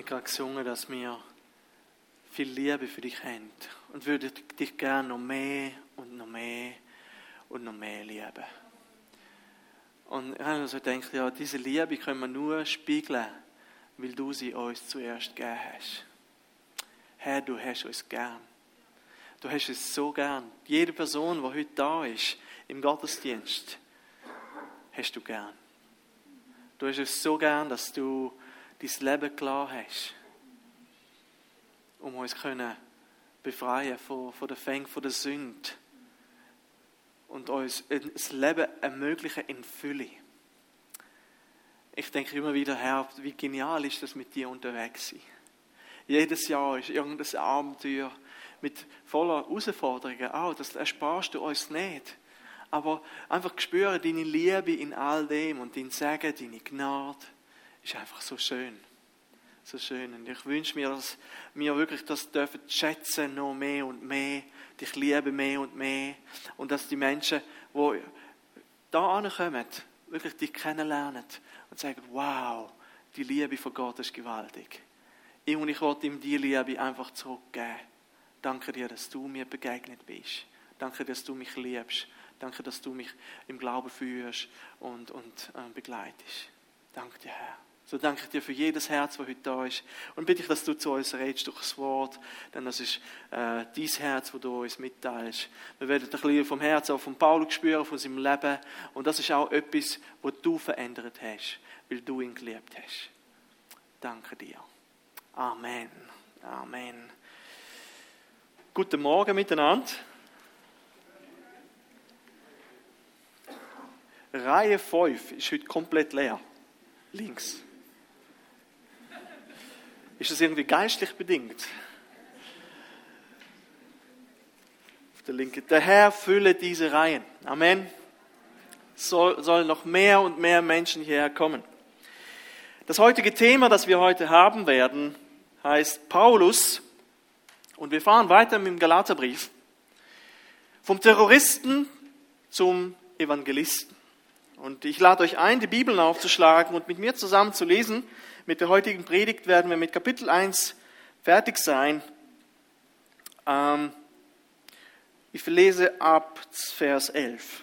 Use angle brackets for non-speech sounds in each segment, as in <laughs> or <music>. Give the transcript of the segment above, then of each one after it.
Wir gerade gesungen, dass wir viel Liebe für dich haben und würden dich gerne noch mehr und noch mehr und noch mehr lieben. Und ich habe so gedacht, ja, diese Liebe können wir nur spiegeln, weil du sie uns zuerst gegeben hast. Herr, du hast uns gern. Du hast es so gern. Jede Person, die heute da ist, im Gottesdienst, hast du gern. Du hast es so gern, dass du dein Leben klar hast, um uns können befreien von, von der Fängen, von der Sünde und uns das Leben ermöglichen in Fülle. Ich denke immer wieder, Herr, wie genial ist das mit dir unterwegs sein. Jedes Jahr ist irgendein Abenteuer mit voller Herausforderungen auch. Das ersparst du uns nicht. Aber einfach spüren deine Liebe in all dem und dein Segen, deine Gnade, ist einfach so schön. So schön. Und ich wünsche mir, dass wir wirklich das dürfen schätzen, noch mehr und mehr, dich lieben mehr und mehr. Und dass die Menschen, die da ankommen, wirklich dich kennenlernen und sagen, wow, die Liebe von Gott ist gewaltig. Und ich wollte ihm die Liebe einfach zurückgeben. Danke dir, dass du mir begegnet bist. Danke, dass du mich liebst. Danke, dass du mich im Glauben führst und, und äh, begleitest. Danke dir, Herr. So danke ich dir für jedes Herz, das heute da ist. Und bitte ich, dass du zu uns redest durch das Wort, denn das ist äh, dein Herz, das du uns mitteilst. Wir werden ein bisschen vom Herzen auch von Paulus spüren, von seinem Leben. Und das ist auch etwas, was du verändert hast, weil du ihn geliebt hast. Danke dir. Amen. Amen. Guten Morgen miteinander. Reihe 5 ist heute komplett leer. Links. Ist das irgendwie geistlich bedingt? Auf der linken. Der Herr fülle diese Reihen. Amen. Soll, soll noch mehr und mehr Menschen hierher kommen. Das heutige Thema, das wir heute haben werden, heißt Paulus. Und wir fahren weiter mit dem Galaterbrief. Vom Terroristen zum Evangelisten. Und ich lade euch ein, die Bibeln aufzuschlagen und mit mir zusammen zu lesen mit der heutigen Predigt werden wir mit Kapitel 1 fertig sein. Ähm, ich lese ab Vers 11.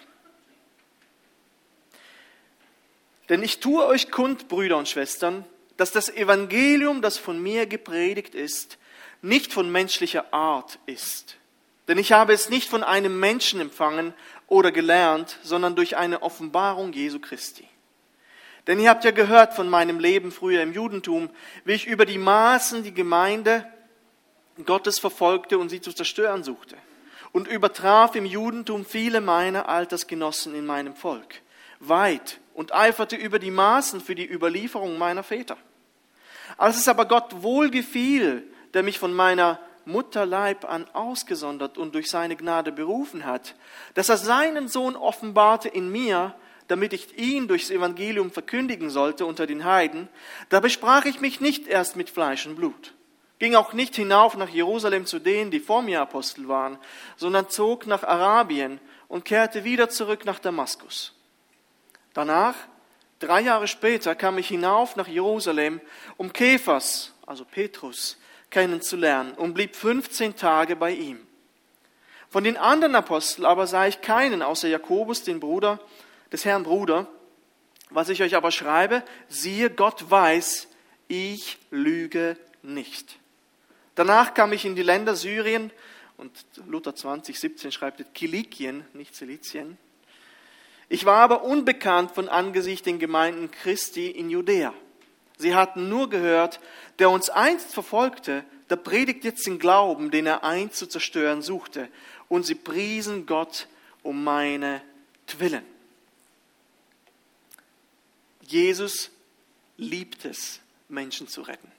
Denn ich tue euch kund, Brüder und Schwestern, dass das Evangelium, das von mir gepredigt ist, nicht von menschlicher Art ist. Denn ich habe es nicht von einem Menschen empfangen oder gelernt, sondern durch eine Offenbarung Jesu Christi. Denn ihr habt ja gehört von meinem Leben früher im Judentum, wie ich über die Maßen die Gemeinde Gottes verfolgte und sie zu zerstören suchte und übertraf im Judentum viele meiner Altersgenossen in meinem Volk weit und eiferte über die Maßen für die Überlieferung meiner Väter. Als es aber Gott wohlgefiel, der mich von meiner Mutterleib an ausgesondert und durch seine Gnade berufen hat, dass er seinen Sohn offenbarte in mir, damit ich ihn durchs Evangelium verkündigen sollte unter den Heiden, da besprach ich mich nicht erst mit Fleisch und Blut, ging auch nicht hinauf nach Jerusalem zu denen, die vor mir Apostel waren, sondern zog nach Arabien und kehrte wieder zurück nach Damaskus. Danach, drei Jahre später, kam ich hinauf nach Jerusalem, um Kephas, also Petrus, kennenzulernen und blieb 15 Tage bei ihm. Von den anderen Aposteln aber sah ich keinen außer Jakobus, den Bruder, des Herrn Bruder. Was ich euch aber schreibe, siehe, Gott weiß, ich lüge nicht. Danach kam ich in die Länder Syrien und Luther 20, 17 schreibt Kilikien, nicht Silizien. Ich war aber unbekannt von Angesicht den Gemeinden Christi in Judäa. Sie hatten nur gehört, der uns einst verfolgte, der predigt jetzt den Glauben, den er einst zu zerstören suchte. Und sie priesen Gott um meine Willen. Jesus liebt es, Menschen zu retten.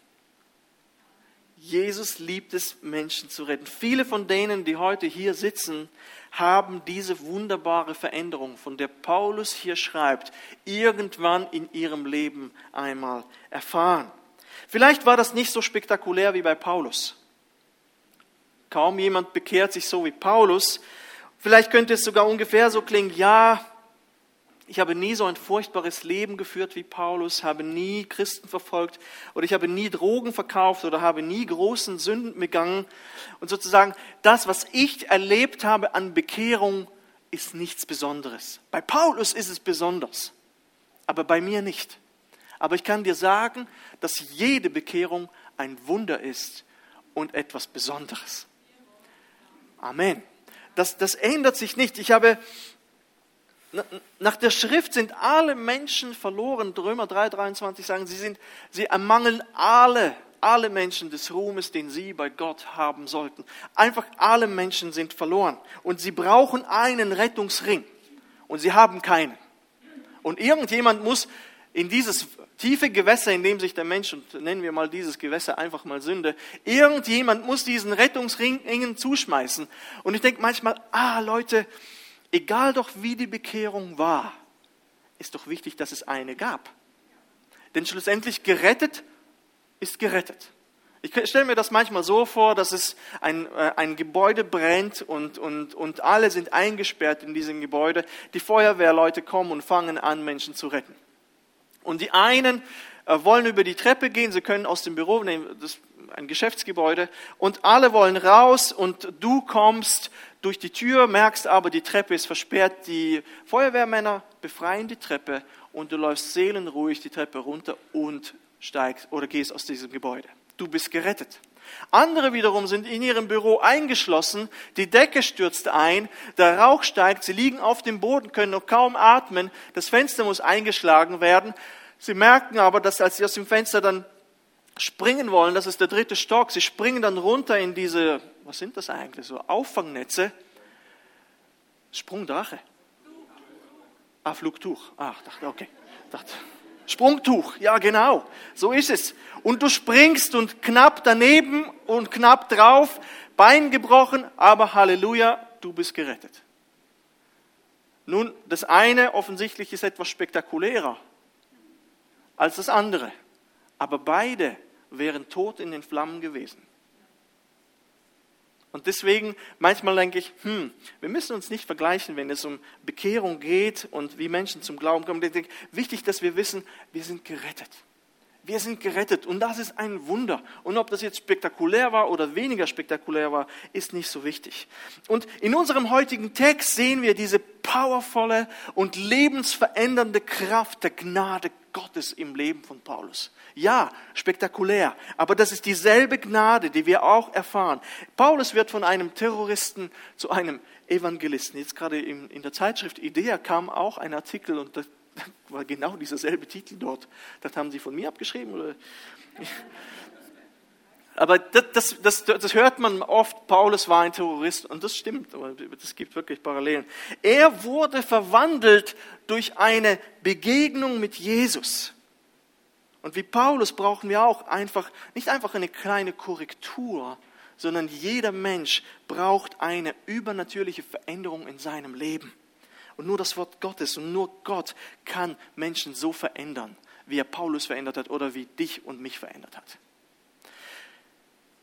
Jesus liebt es, Menschen zu retten. Viele von denen, die heute hier sitzen, haben diese wunderbare Veränderung, von der Paulus hier schreibt, irgendwann in ihrem Leben einmal erfahren. Vielleicht war das nicht so spektakulär wie bei Paulus. Kaum jemand bekehrt sich so wie Paulus. Vielleicht könnte es sogar ungefähr so klingen, ja, Ich habe nie so ein furchtbares Leben geführt wie Paulus, habe nie Christen verfolgt oder ich habe nie Drogen verkauft oder habe nie großen Sünden begangen. Und sozusagen das, was ich erlebt habe an Bekehrung, ist nichts Besonderes. Bei Paulus ist es besonders, aber bei mir nicht. Aber ich kann dir sagen, dass jede Bekehrung ein Wunder ist und etwas Besonderes. Amen. Das, das ändert sich nicht. Ich habe nach der Schrift sind alle Menschen verloren. Römer 3,23 sagen, sie, sind, sie ermangeln alle, alle Menschen des Ruhmes, den sie bei Gott haben sollten. Einfach alle Menschen sind verloren. Und sie brauchen einen Rettungsring. Und sie haben keinen. Und irgendjemand muss in dieses tiefe Gewässer, in dem sich der Mensch, und nennen wir mal dieses Gewässer einfach mal Sünde, irgendjemand muss diesen Rettungsring zuschmeißen. Und ich denke manchmal, ah Leute, egal doch wie die Bekehrung war, ist doch wichtig, dass es eine gab. Denn schlussendlich gerettet ist gerettet. Ich stelle mir das manchmal so vor, dass es ein, äh, ein Gebäude brennt und, und, und alle sind eingesperrt in diesem Gebäude. Die Feuerwehrleute kommen und fangen an, Menschen zu retten. Und die einen äh, wollen über die Treppe gehen, sie können aus dem Büro, das ist ein Geschäftsgebäude, und alle wollen raus und du kommst durch die Tür, merkst aber, die Treppe ist versperrt. Die Feuerwehrmänner befreien die Treppe und du läufst seelenruhig die Treppe runter und steigst oder gehst aus diesem Gebäude. Du bist gerettet. Andere wiederum sind in ihrem Büro eingeschlossen, die Decke stürzt ein, der Rauch steigt, sie liegen auf dem Boden, können noch kaum atmen, das Fenster muss eingeschlagen werden. Sie merken aber, dass als sie aus dem Fenster dann springen wollen, das ist der dritte Stock, sie springen dann runter in diese was sind das eigentlich? So Auffangnetze. Sprungdrache. Ah, Flugtuch. Ah, dachte, okay. Dachte, Sprungtuch, ja genau, so ist es. Und du springst und knapp daneben und knapp drauf, Bein gebrochen, aber Halleluja, du bist gerettet. Nun, das eine offensichtlich ist etwas spektakulärer als das andere, aber beide wären tot in den Flammen gewesen. Und deswegen manchmal denke ich, hm, wir müssen uns nicht vergleichen, wenn es um Bekehrung geht und wie Menschen zum Glauben kommen. Ich denke, wichtig, dass wir wissen, wir sind gerettet. Wir sind gerettet und das ist ein Wunder. Und ob das jetzt spektakulär war oder weniger spektakulär war, ist nicht so wichtig. Und in unserem heutigen Text sehen wir diese powervolle und lebensverändernde Kraft der Gnade Gottes im Leben von Paulus. Ja, spektakulär, aber das ist dieselbe Gnade, die wir auch erfahren. Paulus wird von einem Terroristen zu einem Evangelisten. Jetzt gerade in, der Zeitschrift Idea kam auch ein Artikel und das <laughs> war genau dieser selbe Titel dort. Das haben Sie von mir abgeschrieben? Oder? Aber das, das, das, hört man oft, Paulus war ein Terrorist und das stimmt, es gibt wirklich Parallelen. Er wurde verwandelt durch eine Begegnung mit Jesus. Und wie Paulus brauchen wir auch einfach, nicht einfach eine kleine Korrektur, sondern jeder Mensch braucht eine übernatürliche Veränderung in seinem Leben. Und nur das Wort Gottes und nur Gott kann Menschen so verändern, wie er Paulus verändert hat oder wie dich und mich verändert hat.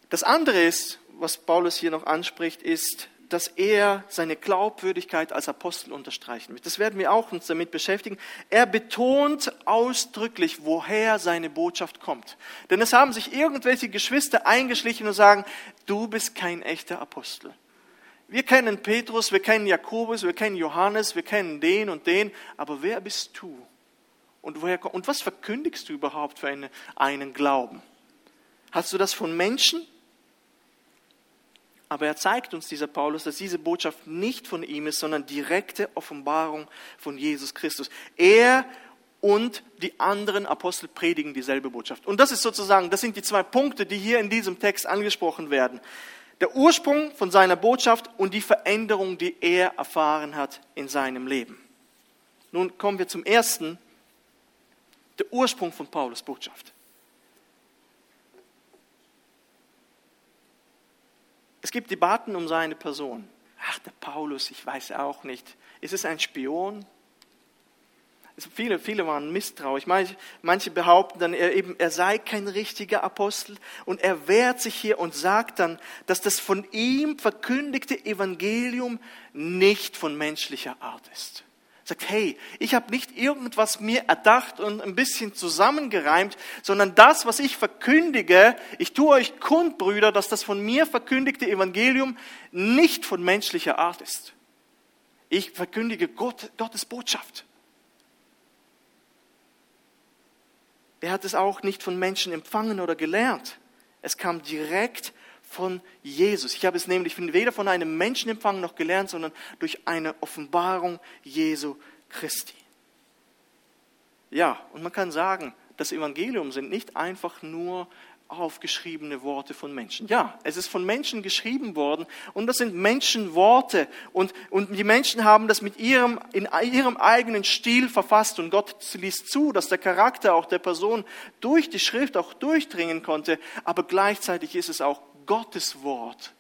Das andere ist, was Paulus hier noch anspricht, ist, dass er seine Glaubwürdigkeit als Apostel unterstreichen wird. Das werden wir auch uns damit beschäftigen. Er betont ausdrücklich, woher seine Botschaft kommt. Denn es haben sich irgendwelche Geschwister eingeschlichen und sagen, du bist kein echter Apostel. Wir kennen Petrus, wir kennen Jakobus, wir kennen Johannes, wir kennen den und den, aber wer bist du? Und, woher, und was verkündigst du überhaupt für eine, einen Glauben? Hast du das von Menschen? Aber er zeigt uns, dieser Paulus, dass diese Botschaft nicht von ihm ist, sondern direkte Offenbarung von Jesus Christus. Er und die anderen Apostel predigen dieselbe Botschaft. Und das ist sozusagen, das sind die zwei Punkte, die hier in diesem Text angesprochen werden der Ursprung von seiner Botschaft und die Veränderung, die er erfahren hat in seinem Leben. Nun kommen wir zum ersten, der Ursprung von Paulus Botschaft. Es gibt Debatten um seine Person. Ach, der Paulus, ich weiß auch nicht. Ist es ein Spion? viele, viele waren misstrauisch. Manche, manche behaupten dann, er, eben, er sei kein richtiger Apostel. Und er wehrt sich hier und sagt dann, dass das von ihm verkündigte Evangelium nicht von menschlicher Art ist, Sagt, hey, ich habe nicht irgendwas mir erdacht und ein bisschen zusammengereimt, sondern das, was ich verkündige, ich tue euch kund, Brüder, dass das von mir verkündigte Evangelium nicht von menschlicher Art ist. Ich verkündige Gott, Gottes Botschaft. Er hat es auch nicht von Menschen empfangen oder gelernt. Es kam direkt von Jesus. Ich habe es nämlich weder von einem Menschen empfangen noch gelernt, sondern durch eine Offenbarung Jesu Christi. Ja, und man kann sagen, das Evangelium sind nicht einfach nur aufgeschriebene Worte von Menschen. Ja, es ist von Menschen geschrieben worden und das sind Menschenworte und, und die Menschen haben das mit ihrem, in ihrem eigenen Stil verfasst und Gott ließ zu, dass der Charakter auch der Person durch die Schrift auch durchdringen konnte, aber gleichzeitig ist es auch Gottes Wort,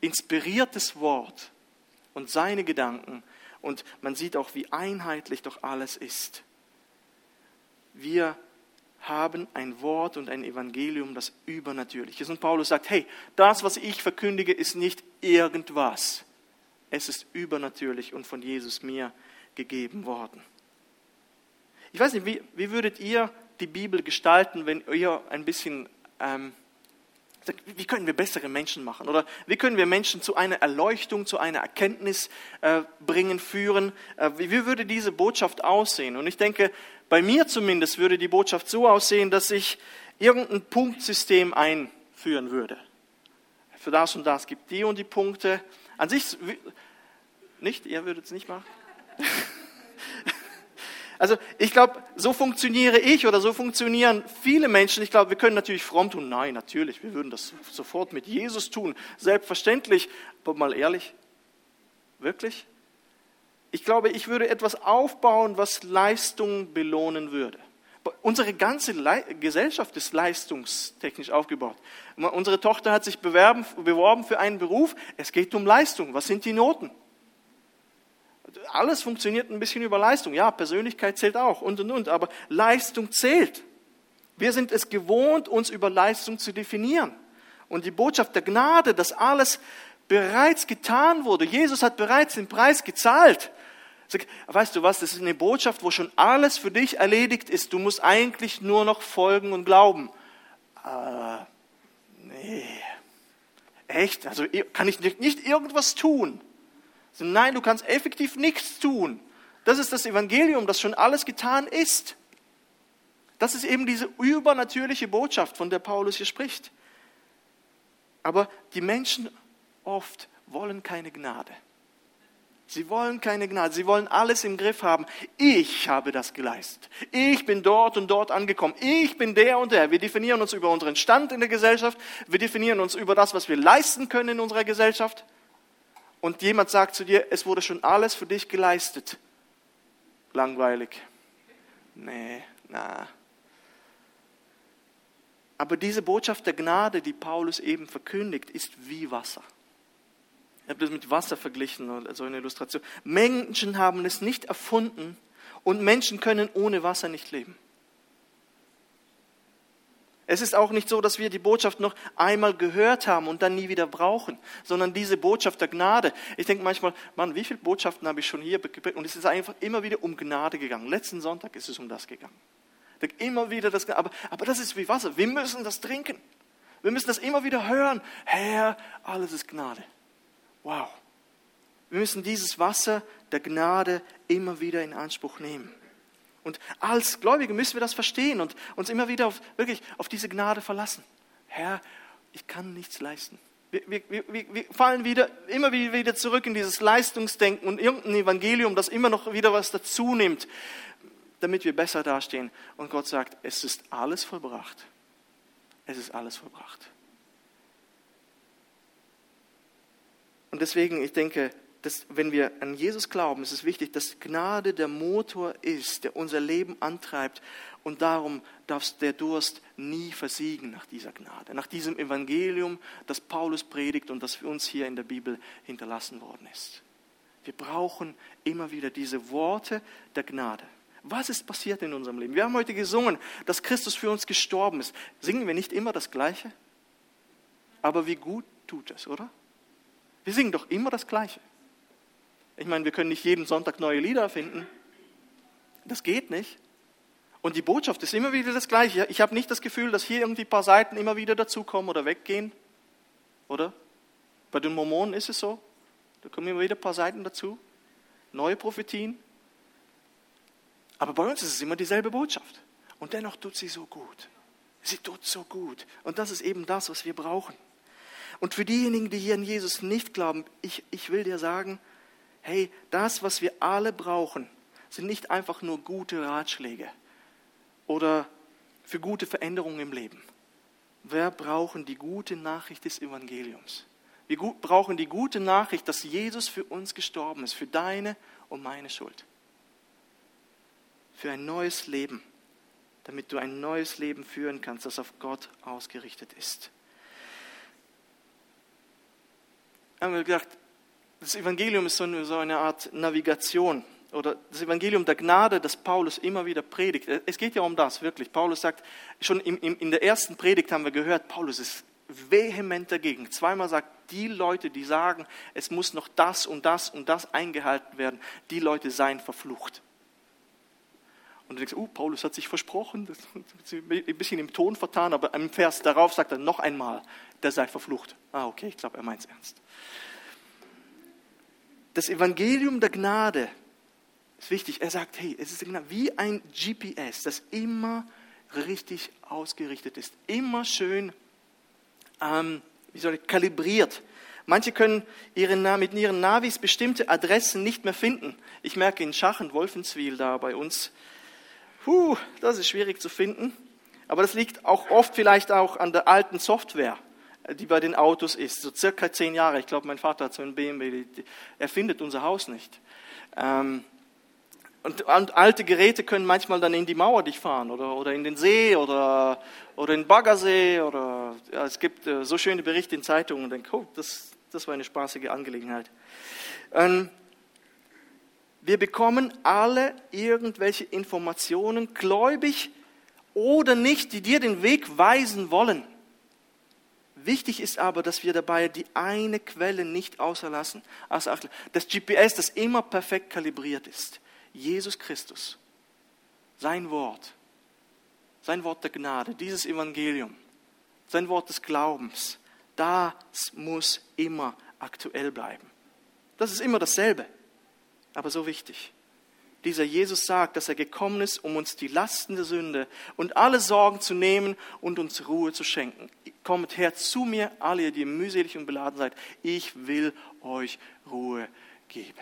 inspiriertes Wort und seine Gedanken und man sieht auch, wie einheitlich doch alles ist. Wir haben ein Wort und ein Evangelium, das übernatürlich ist. Und Paulus sagt, hey, das, was ich verkündige, ist nicht irgendwas. Es ist übernatürlich und von Jesus mir gegeben worden. Ich weiß nicht, wie, wie würdet ihr die Bibel gestalten, wenn ihr ein bisschen ähm, wie können wir bessere Menschen machen? Oder wie können wir Menschen zu einer Erleuchtung, zu einer Erkenntnis äh, bringen, führen? Äh, wie, wie würde diese Botschaft aussehen? Und ich denke, bei mir zumindest würde die Botschaft so aussehen, dass ich irgendein Punktsystem einführen würde. Für das und das gibt die und die Punkte. An sich, nicht? Ihr würdet es nicht machen? <laughs> Also ich glaube, so funktioniere ich oder so funktionieren viele Menschen. Ich glaube, wir können natürlich fromm tun. Nein, natürlich, wir würden das sofort mit Jesus tun. Selbstverständlich. Aber mal ehrlich, wirklich? Ich glaube, ich würde etwas aufbauen, was Leistung belohnen würde. Unsere ganze Le Gesellschaft ist leistungstechnisch aufgebaut. Unsere Tochter hat sich bewerben, beworben für einen Beruf. Es geht um Leistung. Was sind die Noten? Alles funktioniert ein bisschen über Leistung. Ja, Persönlichkeit zählt auch und und und, aber Leistung zählt. Wir sind es gewohnt, uns über Leistung zu definieren. Und die Botschaft der Gnade, dass alles bereits getan wurde. Jesus hat bereits den Preis gezahlt. Weißt du was, das ist eine Botschaft, wo schon alles für dich erledigt ist. Du musst eigentlich nur noch folgen und glauben. Äh, nee. Echt? Also kann ich nicht irgendwas tun? Nein, du kannst effektiv nichts tun. Das ist das Evangelium, das schon alles getan ist. Das ist eben diese übernatürliche Botschaft, von der Paulus hier spricht. Aber die Menschen oft wollen keine Gnade. Sie wollen keine Gnade, sie wollen alles im Griff haben. Ich habe das geleistet. Ich bin dort und dort angekommen. Ich bin der und der. Wir definieren uns über unseren Stand in der Gesellschaft. Wir definieren uns über das, was wir leisten können in unserer Gesellschaft und jemand sagt zu dir, es wurde schon alles für dich geleistet. Langweilig. Nee, na. Aber diese Botschaft der Gnade, die Paulus eben verkündigt, ist wie Wasser. Ich habe das mit Wasser verglichen, so eine Illustration. Menschen haben es nicht erfunden und Menschen können ohne Wasser nicht leben. Es ist auch nicht so, dass wir die Botschaft noch einmal gehört haben und dann nie wieder brauchen, sondern diese Botschaft der Gnade. Ich denke manchmal, Mann, wie viele Botschaften habe ich schon hier geprägt? Und es ist einfach immer wieder um Gnade gegangen. Letzten Sonntag ist es um das gegangen. Immer wieder das, aber, aber das ist wie Wasser. Wir müssen das trinken. Wir müssen das immer wieder hören. Herr, alles ist Gnade. Wow. Wir müssen dieses Wasser der Gnade immer wieder in Anspruch nehmen. Und als Gläubige müssen wir das verstehen und uns immer wieder auf, wirklich auf diese Gnade verlassen. Herr, ich kann nichts leisten. Wir, wir, wir, wir, fallen wieder, immer wieder zurück in dieses Leistungsdenken und irgendein Evangelium, das immer noch wieder was dazu nimmt, damit wir besser dastehen. Und Gott sagt, es ist alles vollbracht. Es ist alles vollbracht. Und deswegen, ich denke, dass wenn wir an Jesus glauben, ist es wichtig, dass Gnade der Motor ist, der unser Leben antreibt. Und darum darf der Durst nie versiegen nach dieser Gnade, nach diesem Evangelium, das Paulus predigt und das für uns hier in der Bibel hinterlassen worden ist. Wir brauchen immer wieder diese Worte der Gnade. Was ist passiert in unserem Leben? Wir haben heute gesungen, dass Christus für uns gestorben ist. Singen wir nicht immer das Gleiche? Aber wie gut tut es, oder? Wir singen doch immer das Gleiche. Ich meine, wir können nicht jeden Sonntag neue Lieder finden, Das geht nicht. Und die Botschaft ist immer wieder das Gleiche. Ich habe nicht das Gefühl, dass hier irgendwie ein paar Seiten immer wieder dazukommen oder weggehen. Oder? Bei den Mormonen ist es so. Da kommen immer wieder ein paar Seiten dazu. Neue Prophetien. Aber bei uns ist es immer dieselbe Botschaft. Und dennoch tut sie so gut. Sie tut so gut. Und das ist eben das, was wir brauchen. Und für diejenigen, die hier an Jesus nicht glauben, ich, ich will dir sagen, hey, das, was wir alle brauchen, sind nicht einfach nur gute Ratschläge oder für gute Veränderungen im Leben. Wir brauchen die gute Nachricht des Evangeliums. Wir brauchen die gute Nachricht, dass Jesus für uns gestorben ist, für deine und meine Schuld. Für ein neues Leben, damit du ein neues Leben führen kannst, das auf Gott ausgerichtet ist. Haben wir gedacht, das Evangelium ist so eine, Art Navigation oder das Evangelium der Gnade, das Paulus immer wieder predigt. Es geht ja um das, wirklich. Paulus sagt, schon in, in der ersten Predigt haben wir gehört, Paulus ist vehement dagegen. Zweimal sagt, die Leute, die sagen, es muss noch das und das und das eingehalten werden, die Leute seien verflucht. Und du denkst, oh, Paulus hat sich versprochen, das ist ein bisschen im Ton vertan, aber im Vers darauf sagt er noch einmal, der sei verflucht. Ah, okay, ich glaube, er meint es ernst. Das Evangelium der Gnade ist wichtig. Er sagt, hey, es ist wie ein GPS, das immer richtig ausgerichtet ist, immer schön, ähm, wie soll ich, kalibriert. Manche können ihre, mit ihren Navis bestimmte Adressen nicht mehr finden. Ich merke in Schachen, Wolfenswil da bei uns, puh, das ist schwierig zu finden. Aber das liegt auch oft vielleicht auch an der alten Software, die bei den Autos ist. So circa zehn Jahre. Ich glaube, mein Vater hat so einen BMW. Er findet unser Haus nicht. Ähm, und, und, alte Geräte können manchmal dann in die Mauer dich fahren oder, oder in den See oder, oder in den Baggersee. Oder, ja, es gibt äh, so schöne Berichte in Zeitungen und denke, oh, das, das war eine spaßige Angelegenheit. Ähm, wir bekommen alle irgendwelche Informationen, gläubig oder nicht, die dir den Weg weisen wollen. Wichtig ist aber, dass wir dabei die eine Quelle nicht außer lassen. Also das GPS, das immer perfekt kalibriert ist. Jesus Christus, sein Wort, sein Wort der Gnade, dieses Evangelium, sein Wort des Glaubens, das muss immer aktuell bleiben. Das ist immer dasselbe, aber so wichtig. Dieser Jesus sagt, dass er gekommen ist, um uns die Lasten der Sünde und alle Sorgen zu nehmen und uns Ruhe zu schenken. Kommt her zu mir, alle, die mühselig und beladen seid. Ich will euch Ruhe geben.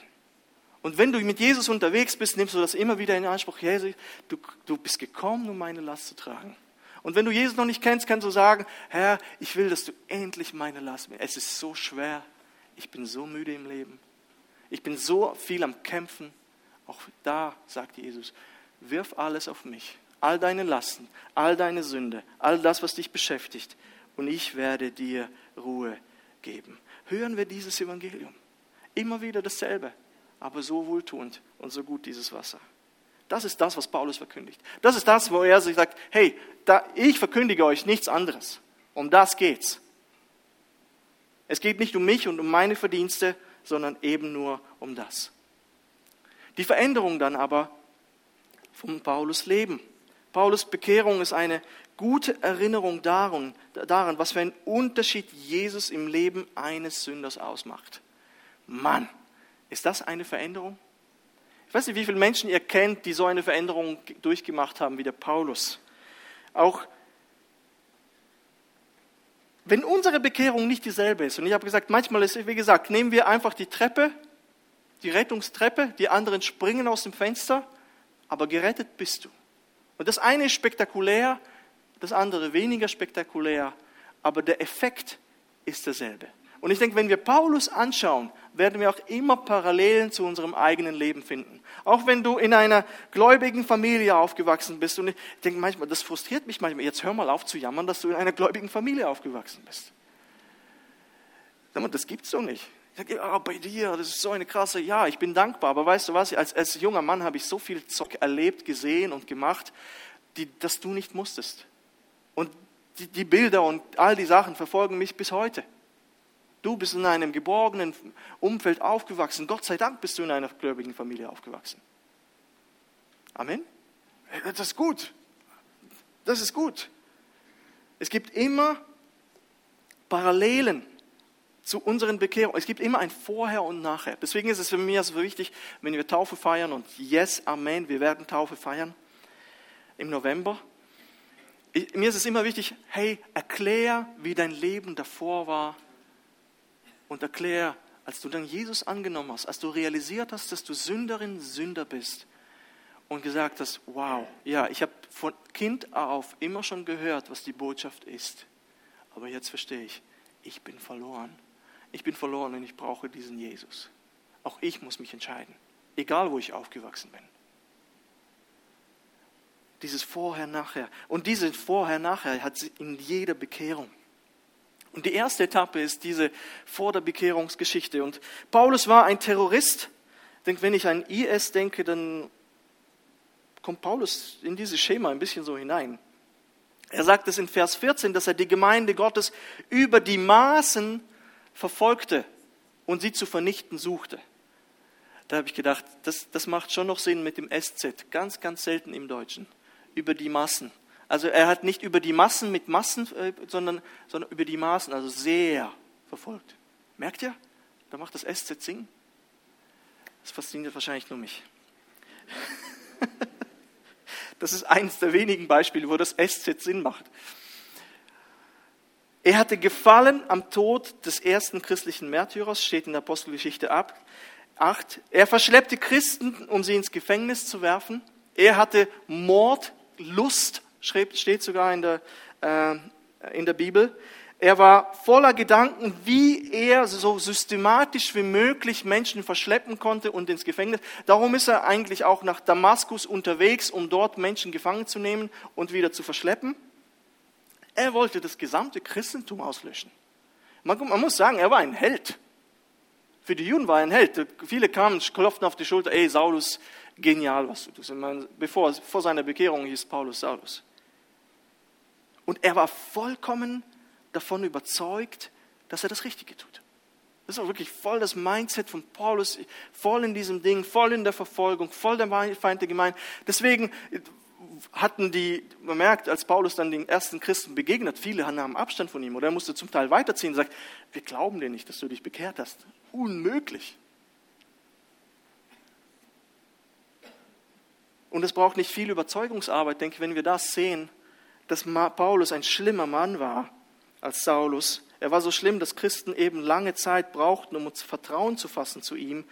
Und wenn du mit Jesus unterwegs bist, nimmst du das immer wieder in Anspruch. Jesus, du, du bist gekommen, um meine Last zu tragen. Und wenn du Jesus noch nicht kennst, kannst du sagen, Herr, ich will, dass du endlich meine Last mir. Es ist so schwer. Ich bin so müde im Leben. Ich bin so viel am Kämpfen. Auch da sagt Jesus, wirf alles auf mich. All deine Lasten, all deine Sünde, all das, was dich beschäftigt. Und ich werde dir Ruhe geben. Hören wir dieses Evangelium. Immer wieder dasselbe aber so wohltuend und so gut dieses Wasser. Das ist das, was Paulus verkündigt. Das ist das, wo er sich sagt, hey, da, ich verkündige euch nichts anderes. Um das geht's. Es geht nicht um mich und um meine Verdienste, sondern eben nur um das. Die Veränderung dann aber vom Paulus Leben. Paulus Bekehrung ist eine gute Erinnerung daran, daran, was für einen Unterschied Jesus im Leben eines Sünders ausmacht. Mann, ist das eine Veränderung? Ich weiß nicht, wie viele Menschen ihr kennt, die so eine Veränderung durchgemacht haben wie der Paulus. Auch wenn unsere Bekehrung nicht dieselbe ist, und ich habe gesagt, manchmal ist, wie gesagt, nehmen wir einfach die Treppe, die Rettungstreppe, die anderen springen aus dem Fenster, aber gerettet bist du. Und das eine ist spektakulär, das andere weniger spektakulär, aber der Effekt ist derselbe. Und ich denke, wenn wir Paulus anschauen, werden wir auch immer Parallelen zu unserem eigenen Leben finden. Auch wenn du in einer gläubigen Familie aufgewachsen bist. Und ich denke manchmal, das frustriert mich manchmal. Jetzt hör mal auf zu jammern, dass du in einer gläubigen Familie aufgewachsen bist. Das gibt's doch nicht. Sage, ja, bei dir, das ist so eine krasse, ja, ich bin dankbar. Aber weißt du was, als, als junger Mann habe ich so viel Zock erlebt, gesehen und gemacht, die, dass du nicht musstest. Und die, die Bilder und all die Sachen verfolgen mich bis heute. Du bist in einem geborgenen Umfeld aufgewachsen. Gott sei Dank bist du in einer gläubigen Familie aufgewachsen. Amen? Das ist gut. Das ist gut. Es gibt immer Parallelen zu unseren Bekehrungen. Es gibt immer ein Vorher und Nachher. Deswegen ist es für mich so wichtig, wenn wir Taufe feiern und yes, Amen, wir werden Taufe feiern im November. Ich, mir ist es immer wichtig, hey, erklär, wie dein Leben davor war und erklär, als du dann Jesus angenommen hast, als du realisiert hast, dass du Sünderin, Sünder bist und gesagt hast, wow, ja, ich habe von Kind auf immer schon gehört, was die Botschaft ist. Aber jetzt verstehe ich, ich bin verloren. Ich bin verloren und ich brauche diesen Jesus. Auch ich muss mich entscheiden, egal wo ich aufgewachsen bin. Dieses Vorher-Nachher. Und diese Vorher-Nachher hat sie in jeder Bekehrung. Und die erste Etappe ist diese vor der Bekehrungsgeschichte. Und Paulus war ein Terrorist. Ich denke, wenn ich an IS denke, dann kommt Paulus in dieses Schema ein bisschen so hinein. Er sagt es in Vers 14, dass er die Gemeinde Gottes über die Maßen verfolgte und sie zu vernichten suchte. Da habe ich gedacht, das, das macht schon noch Sinn mit dem SZ, ganz, ganz selten im Deutschen, über die Massen. Also er hat nicht über die Massen mit Massen, äh, sondern, sondern über die Maßen, also sehr verfolgt. Merkt ihr? Da macht das SZ Sinn. Das fasziniert wahrscheinlich nur mich. <laughs> Das ist eines der wenigen Beispiele, wo das SZ Sinn macht. Er hatte Gefallen am Tod des ersten christlichen Märtyrers, steht in der Apostelgeschichte 8. Er verschleppte Christen, um sie ins Gefängnis zu werfen. Er hatte Mordlust, steht sogar in der, äh, in der Bibel. Er war voller Gedanken, wie er so systematisch wie möglich Menschen verschleppen konnte und ins Gefängnis. Darum ist er eigentlich auch nach Damaskus unterwegs, um dort Menschen gefangen zu nehmen und wieder zu verschleppen. Er wollte das gesamte Christentum auslöschen. Man, man muss sagen, er war ein Held. Für die Juden war er ein Held. Viele kamen, klopften auf die Schulter, ey, Saulus, genial, was du tust. Bevor, vor seiner Bekehrung hieß Paulus Saulus. Und er war vollkommen davon überzeugt, dass er das Richtige tut. Das auch wirklich voll das Mindset von Paulus, voll in diesem Ding, voll in der Verfolgung, voll der Feind der Gemeinde. Deswegen hatten die, man merkt, als Paulus dann den ersten Christen begegnet, viele nahmen Abstand von ihm oder er musste zum Teil weiterziehen und sagt, wir glauben dir nicht, dass du dich bekehrt hast. Unmöglich. Und es braucht nicht viel Überzeugungsarbeit, denke ich, wenn wir das sehen, dass Paulus ein schlimmer Mann war als Saulus. Er war so schlimm, dass Christen eben lange Zeit brauchten, um uns Vertrauen zu fassen zu ihm.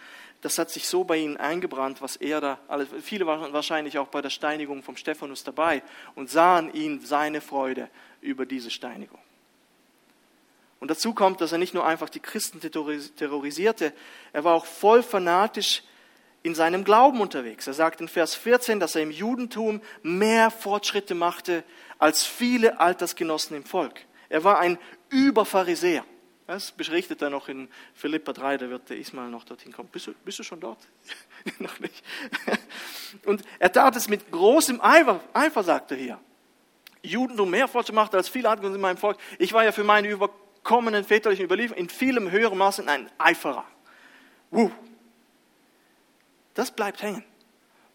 Das hat sich so bei ihnen eingebrannt, was er da, viele waren wahrscheinlich auch bei der Steinigung vom Stephanus dabei und sahen ihn seine Freude über diese Steinigung. Und dazu kommt, dass er nicht nur einfach die Christen terrorisierte, er war auch voll fanatisch in seinem Glauben unterwegs. Er sagt in Vers 14, dass er im Judentum mehr Fortschritte machte als viele Altersgenossen im Volk. Er war ein Überpharisäer. Das berichtet er noch in Philippa 3, da wird der Ismael noch dorthin kommen. Bist du, bist du schon dort? <laughs> noch nicht. Und er tat es mit großem Eifer, Eifer sagt er hier. Judentum mehr machte als viele andere in meinem Volk. Ich war ja für meine überkommenen väterlichen Überlieferungen in vielem höheren Maße ein Eiferer. Uh. Das bleibt hängen.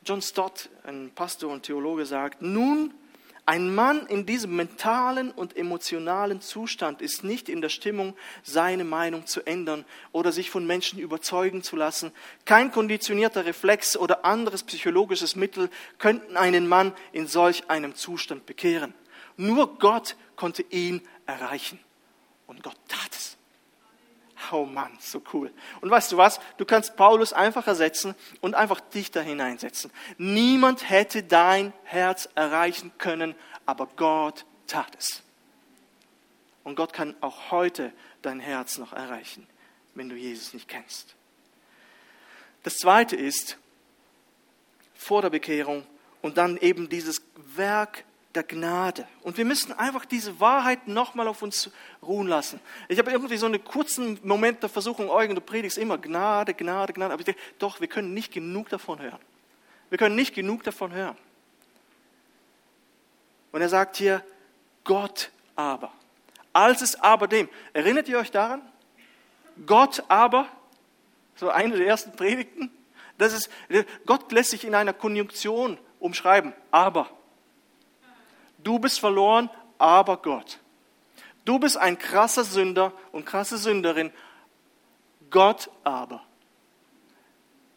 John Stott, ein Pastor und Theologe, sagt, nun ein Mann in diesem mentalen und emotionalen Zustand ist nicht in der Stimmung, seine Meinung zu ändern oder sich von Menschen überzeugen zu lassen. Kein konditionierter Reflex oder anderes psychologisches Mittel könnten einen Mann in solch einem Zustand bekehren. Nur Gott konnte ihn erreichen. Und Gott tat. Oh Mann, so cool. Und weißt du was? Du kannst Paulus einfach ersetzen und einfach dich da hineinsetzen. Niemand hätte dein Herz erreichen können, aber Gott tat es. Und Gott kann auch heute dein Herz noch erreichen, wenn du Jesus nicht kennst. Das zweite ist, vor der Bekehrung und dann eben dieses Werk der Gnade. Und wir müssen einfach diese Wahrheit nochmal auf uns ruhen lassen. Ich habe irgendwie so einen kurzen Moment der Versuchung, Eugen, du predigst immer Gnade, Gnade, Gnade. Aber ich denke, doch, wir können nicht genug davon hören. Wir können nicht genug davon hören. Und er sagt hier, Gott aber. Als es aber dem. Erinnert ihr euch daran? Gott aber, so eine der ersten Predigten. Das ist, Gott lässt sich in einer Konjunktion umschreiben. Aber. Du bist verloren, aber Gott. Du bist ein krasser Sünder und krasse Sünderin. Gott aber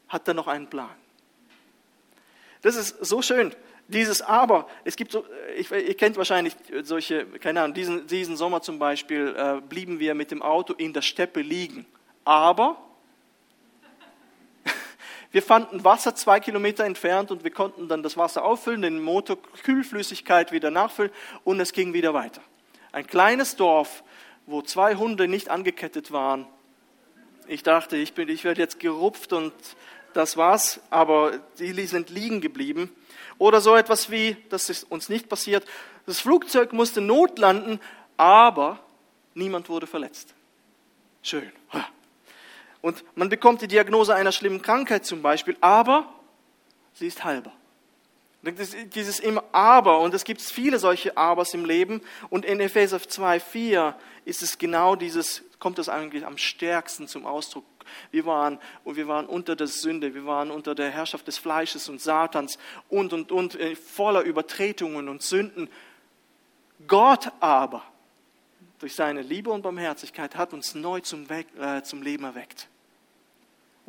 hat da noch einen Plan. Das ist so schön. Dieses Aber, es gibt so, ich, ihr kennt wahrscheinlich solche, keine Ahnung, diesen, diesen Sommer zum Beispiel äh, blieben wir mit dem Auto in der Steppe liegen. Aber wir fanden Wasser zwei Kilometer entfernt und wir konnten dann das Wasser auffüllen, den Motor Kühlflüssigkeit wieder nachfüllen und es ging wieder weiter. Ein kleines Dorf, wo zwei Hunde nicht angekettet waren. Ich dachte, ich, bin, ich werde jetzt gerupft und das war's, aber die sind liegen geblieben. Oder so etwas wie, das ist uns nicht passiert, das Flugzeug musste notlanden, aber niemand wurde verletzt. Schön. Und man bekommt die Diagnose einer schlimmen Krankheit zum Beispiel, aber sie ist halber. Dieses immer Aber, und es gibt viele solche Abers im Leben, und in Epheser 2,4 ist es genau dieses, kommt das eigentlich am stärksten zum Ausdruck. Wir waren, und wir waren unter der Sünde, wir waren unter der Herrschaft des Fleisches und Satans und, und, und, äh, voller Übertretungen und Sünden. Gott aber, durch seine Liebe und Barmherzigkeit, hat uns neu zum, äh, zum Leben erweckt.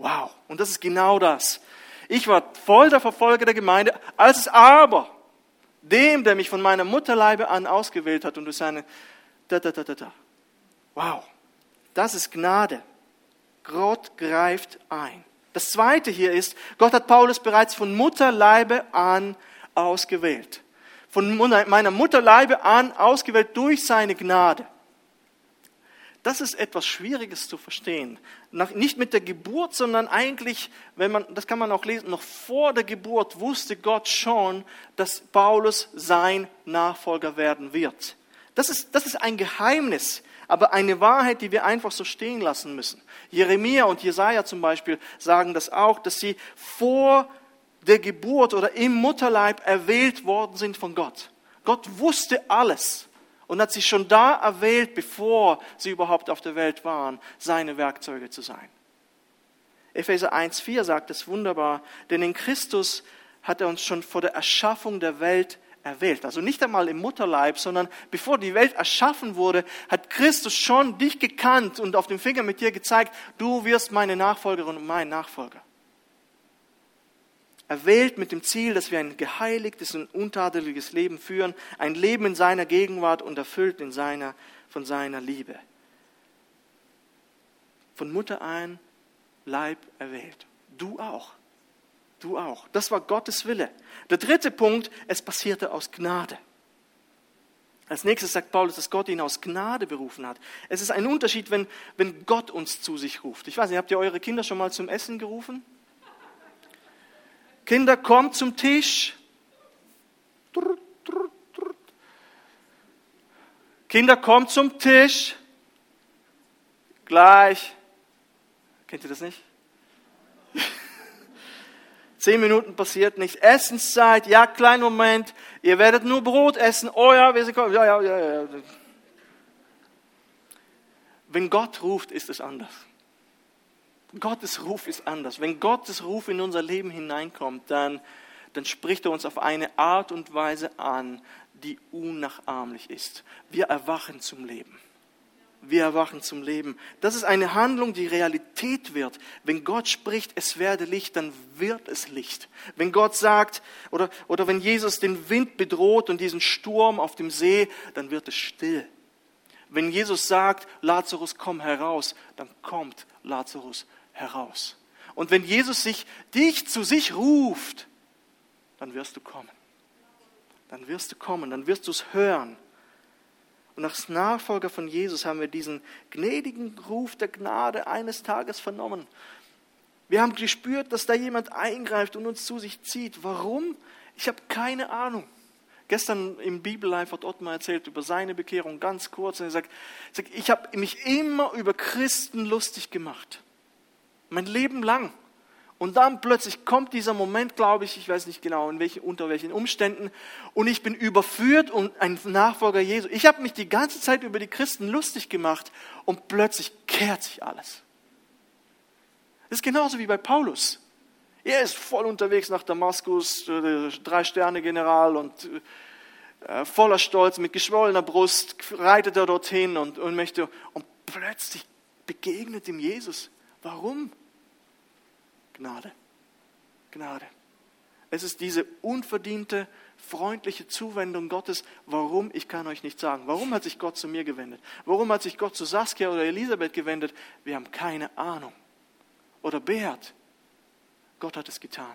Wow, und das ist genau das. Ich war voll der Verfolger der Gemeinde, als es aber dem, der mich von meiner Mutterleibe an ausgewählt hat und durch seine da, da, da, da, da. Wow, das ist Gnade. Gott greift ein. Das zweite hier ist, Gott hat Paulus bereits von Mutterleibe an ausgewählt. Von meiner Mutterleibe an ausgewählt durch seine Gnade. Das ist etwas Schwieriges zu verstehen. nicht mit der Geburt, sondern eigentlich, wenn man, das kann man auch lesen, noch vor der Geburt wusste Gott schon, dass Paulus sein Nachfolger werden wird. Das ist, das ist ein Geheimnis, aber eine Wahrheit, die wir einfach so stehen lassen müssen. Jeremia und Jesaja zum Beispiel sagen das auch, dass sie vor der Geburt oder im Mutterleib erwählt worden sind von Gott. Gott wusste alles und hat sie schon da erwählt, bevor sie überhaupt auf der Welt waren, seine Werkzeuge zu sein. Epheser 1,4 sagt es wunderbar, denn in Christus hat er uns schon vor der Erschaffung der Welt erwählt. Also nicht einmal im Mutterleib, sondern bevor die Welt erschaffen wurde, hat Christus schon dich gekannt und auf dem Finger mit dir gezeigt, du wirst meine Nachfolgerin und mein Nachfolger erwählt mit dem Ziel, dass wir ein geheiligtes und untadeliges Leben führen, ein Leben in seiner Gegenwart und erfüllt in seiner, von seiner Liebe. Von Mutter ein, Leib erwählt. Du auch. Du auch. Das war Gottes Wille. Der dritte Punkt, es passierte aus Gnade. Als nächstes sagt Paulus, dass Gott ihn aus Gnade berufen hat. Es ist ein Unterschied, wenn, wenn Gott uns zu sich ruft. Ich weiß nicht, habt ihr eure Kinder schon mal zum Essen gerufen? Kinder, kommt zum Tisch. Kinder, kommt zum Tisch. Gleich. Kennt ihr das nicht? <laughs> Zehn Minuten passiert nichts. Essenszeit, ja, kleinen Moment. Ihr werdet nur Brot essen. Oh ja, wir sind kommen. Ja, ja, ja, ja. Wenn Gott ruft, ist es anders. Gottes Ruf ist anders. Wenn Gottes Ruf in unser Leben hineinkommt, dann, dann spricht er uns auf eine Art und Weise an, die unnachahmlich ist. Wir erwachen zum Leben. Wir erwachen zum Leben. Das ist eine Handlung, die Realität wird. Wenn Gott spricht, es werde Licht, dann wird es Licht. Wenn Gott sagt, oder, oder wenn Jesus den Wind bedroht und diesen Sturm auf dem See, dann wird es still. Wenn Jesus sagt, Lazarus, komm heraus, dann kommt Lazarus heraus. Und wenn Jesus sich, dich zu sich ruft, dann wirst du kommen. Dann wirst du kommen, dann wirst du es hören. Und als Nachfolger von Jesus haben wir diesen gnädigen Ruf der Gnade eines Tages vernommen. Wir haben gespürt, dass da jemand eingreift und uns zu sich zieht. Warum? Ich habe keine Ahnung. Gestern im Bibellife hat Ottmar erzählt über seine Bekehrung ganz kurz. Und er sagt, ich habe mich immer über Christen lustig gemacht mein Leben lang. Und dann plötzlich kommt dieser Moment, glaube ich, ich weiß nicht genau in welchen, unter welchen Umständen, und ich bin überführt und ein Nachfolger Jesu. Ich habe mich die ganze Zeit über die Christen lustig gemacht und plötzlich kehrt sich alles. Das ist genauso wie bei Paulus. Er ist voll unterwegs nach Damaskus, äh, Drei-Sterne-General und äh, voller Stolz, mit geschwollener Brust reitet er dorthin und, und möchte, und plötzlich begegnet ihm Jesus. Warum? Gnade. Gnade. Es ist diese unverdiente, freundliche Zuwendung Gottes. Warum? Ich kann euch nicht sagen. Warum hat sich Gott zu mir gewendet? Warum hat sich Gott zu Saskia oder Elisabeth gewendet? Wir haben keine Ahnung. Oder Beat. Gott hat es getan.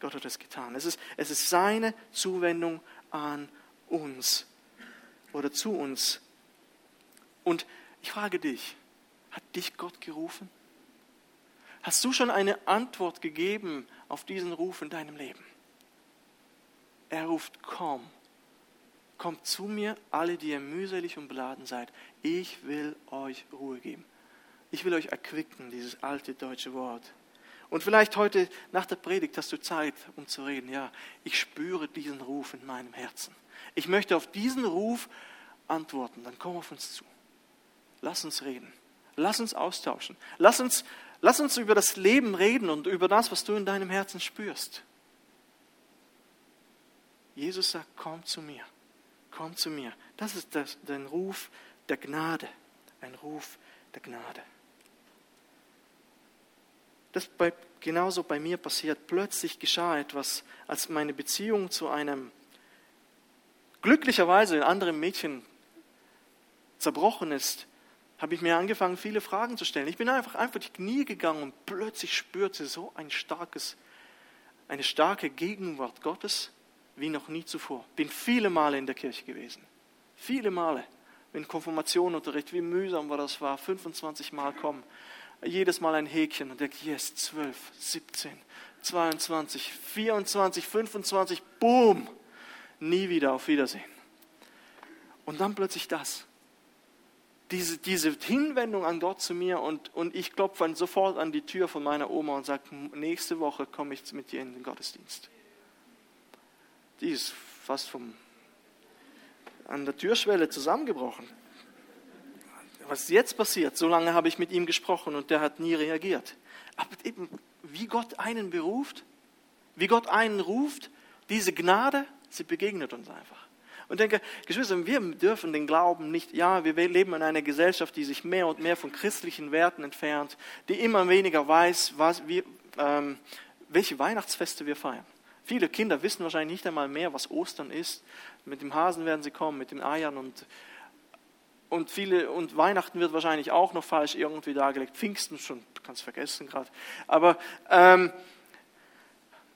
Gott hat es getan. Es ist, es ist seine Zuwendung an uns oder zu uns. Und ich frage dich, hat dich Gott gerufen? Hast du schon eine Antwort gegeben auf diesen Ruf in deinem Leben? Er ruft, komm, kommt zu mir, alle, die ihr mühselig und beladen seid. Ich will euch Ruhe geben. Ich will euch erquicken, dieses alte deutsche Wort. Und vielleicht heute nach der Predigt hast du Zeit, um zu reden. Ja, ich spüre diesen Ruf in meinem Herzen. Ich möchte auf diesen Ruf antworten. Dann komm auf uns zu. Lass uns reden. Lass uns austauschen. Lass uns Lass uns über das Leben reden und über das, was du in deinem Herzen spürst. Jesus sagt, komm zu mir, komm zu mir. Das ist das, ein Ruf der Gnade, ein Ruf der Gnade. Das bei, genauso bei mir passiert. Plötzlich geschah etwas, als meine Beziehung zu einem glücklicherweise anderen Mädchen zerbrochen ist habe ich mir angefangen, viele Fragen zu stellen. Ich bin einfach einfach die Knie gegangen und plötzlich spürte so ein starkes, eine starke Gegenwart Gottes wie noch nie zuvor. Bin viele Male in der Kirche gewesen. Viele Male. In Konfirmationunterricht, wie mühsam war das war, 25 Mal kommen. Jedes Mal ein Häkchen und denke, yes, 12, 17, 22, 24, 25, boom, nie wieder auf Wiedersehen. Und dann plötzlich das diese, diese Hinwendung an Gott zu mir und, und ich klopfe sofort an die Tür von meiner Oma und sage, nächste Woche komme ich mit dir in den Gottesdienst. Die ist fast vom, an der Türschwelle zusammengebrochen. Was jetzt passiert, so lange habe ich mit ihm gesprochen und der hat nie reagiert. Aber eben, wie Gott einen beruft, wie Gott einen ruft, diese Gnade, sie begegnet uns einfach und denke, Geschwister, wir dürfen den Glauben nicht, ja, wir leben in einer Gesellschaft, die sich mehr und mehr von christlichen Werten entfernt, die immer weniger weiß, was wir, ähm, welche Weihnachtsfeste wir feiern. Viele Kinder wissen wahrscheinlich nicht einmal mehr, was Ostern ist. Mit dem Hasen werden sie kommen, mit den Eiern und, und viele, und Weihnachten wird wahrscheinlich auch noch falsch irgendwie dargelegt. Pfingsten schon, kannst vergessen gerade. Aber ähm,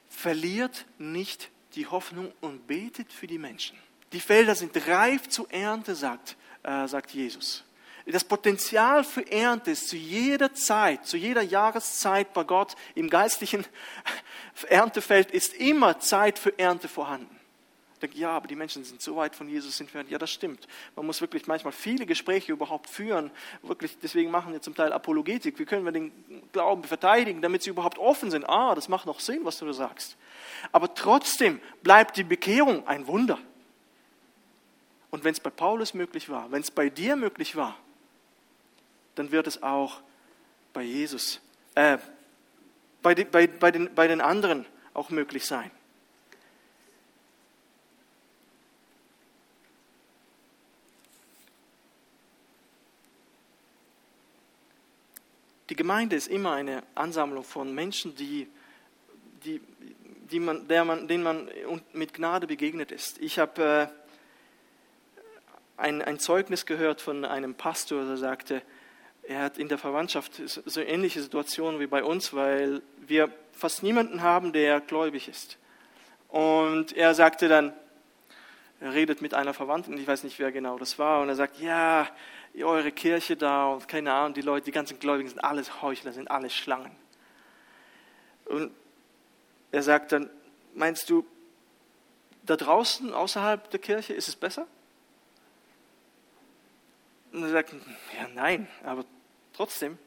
verliert nicht die Hoffnung und betet für die Menschen. Die Felder sind reif zur Ernte, sagt, äh, sagt Jesus. Das Potenzial für Ernte ist zu jeder Zeit, zu jeder Jahreszeit bei Gott im geistlichen <laughs> Erntefeld ist immer Zeit für Ernte vorhanden. Ich denke, ja, aber die Menschen sind so weit von Jesus entfernt. Ja, das stimmt. Man muss wirklich manchmal viele Gespräche überhaupt führen. Wirklich, deswegen machen wir zum Teil Apologetik. Wie können wir den Glauben verteidigen, damit sie überhaupt offen sind? Ah, das macht noch Sinn, was du da sagst. Aber trotzdem bleibt die Bekehrung ein Wunder. Und wenn es bei Paulus möglich war, wenn es bei dir möglich war, dann wird es auch bei Jesus, äh, bei, bei, bei, den, bei den anderen auch möglich sein. Die Gemeinde ist immer eine Ansammlung von Menschen, die, die, die man, der man, denen man mit Gnade begegnet ist. Ich habe äh, ein, ein Zeugnis gehört von einem Pastor, der sagte, er hat in der Verwandtschaft so ähnliche Situationen wie bei uns, weil wir fast niemanden haben, der gläubig ist. Und er sagte dann, er redet mit einer Verwandten, ich weiß nicht, wer genau das war, und er sagt, ja, eure Kirche da und keine Ahnung, die Leute, die ganzen Gläubigen sind alles Heuchler, sind alles Schlangen. Und er sagt dann, meinst du, da draußen, außerhalb der Kirche, ist es besser? Und er sagt, ja, nein, aber trotzdem.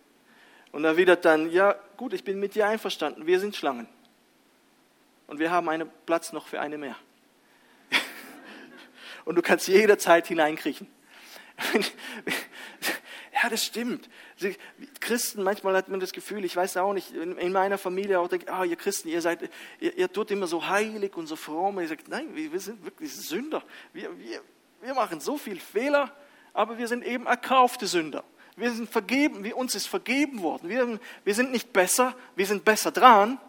Und er erwidert dann, ja, gut, ich bin mit dir einverstanden, wir sind Schlangen. Und wir haben einen Platz noch für eine mehr. <laughs> Und du kannst jederzeit hineinkriechen. <laughs> Ja, das stimmt. Christen, manchmal hat man das Gefühl, ich weiß auch nicht, in meiner Familie auch denkt, ah, ihr Christen, ihr seid, ihr, ihr tut immer so heilig und so fromm. Und ihr sagt, nein, wir, sind wirklich Sünder. Wir, wir, wir machen so viel Fehler, aber wir sind eben erkaufte Sünder. Wir sind vergeben, wir, uns ist vergeben worden. Wir, wir sind nicht besser, wir sind besser dran.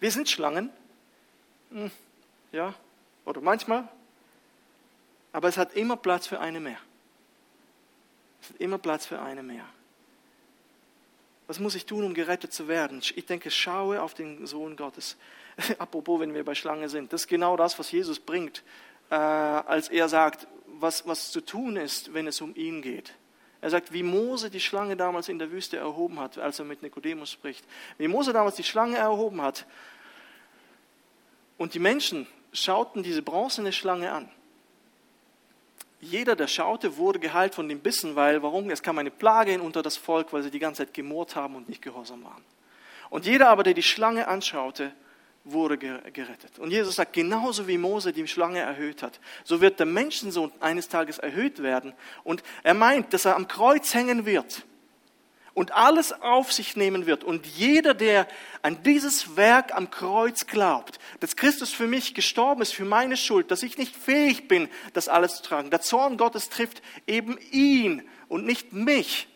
Wir sind Schlangen. Hm, ja, oder manchmal aber es hat immer Platz für eine mehr. Es hat immer Platz für eine mehr. Was muss ich tun, um gerettet zu werden? Ich denke, schaue auf den Sohn Gottes. <laughs> Apropos, wenn wir bei Schlange sind, das ist genau das, was Jesus bringt, äh, als er sagt, was, was zu tun ist, wenn es um ihn geht. Er sagt, wie Mose die Schlange damals in der Wüste erhoben hat, als er mit Nikodemus spricht. Wie Mose damals die Schlange erhoben hat. Und die Menschen schauten diese bronzene Schlange an. Jeder, der schaute, wurde geheilt von dem Bissen, weil, warum? Es kam eine Plage hin unter das Volk, weil sie die ganze Zeit gemurrt haben und nicht gehorsam waren. Und jeder aber, der die Schlange anschaute, wurde gerettet. Und Jesus sagt, genauso wie Mose die Schlange erhöht hat, so wird der Menschensohn eines Tages erhöht werden. Und er meint, dass er am Kreuz hängen wird und alles auf sich nehmen wird. Und jeder, der an dieses Werk am Kreuz glaubt, dass Christus für mich gestorben ist, für meine Schuld, dass ich nicht fähig bin, das alles zu tragen, der Zorn Gottes trifft eben ihn und nicht mich,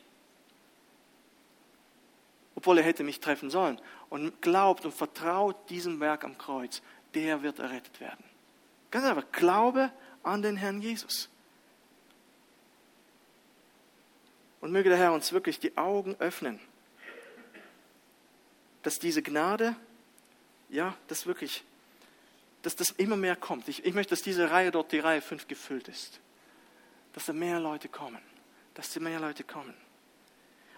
obwohl er hätte mich treffen sollen, und glaubt und vertraut diesem Werk am Kreuz, der wird errettet werden. Ganz einfach, glaube an den Herrn Jesus. Und möge der Herr uns wirklich die Augen öffnen, dass diese Gnade, ja, das wirklich, dass das immer mehr kommt. Ich, ich möchte, dass diese Reihe dort, die Reihe 5, gefüllt ist. Dass da mehr Leute kommen. Dass da mehr Leute kommen.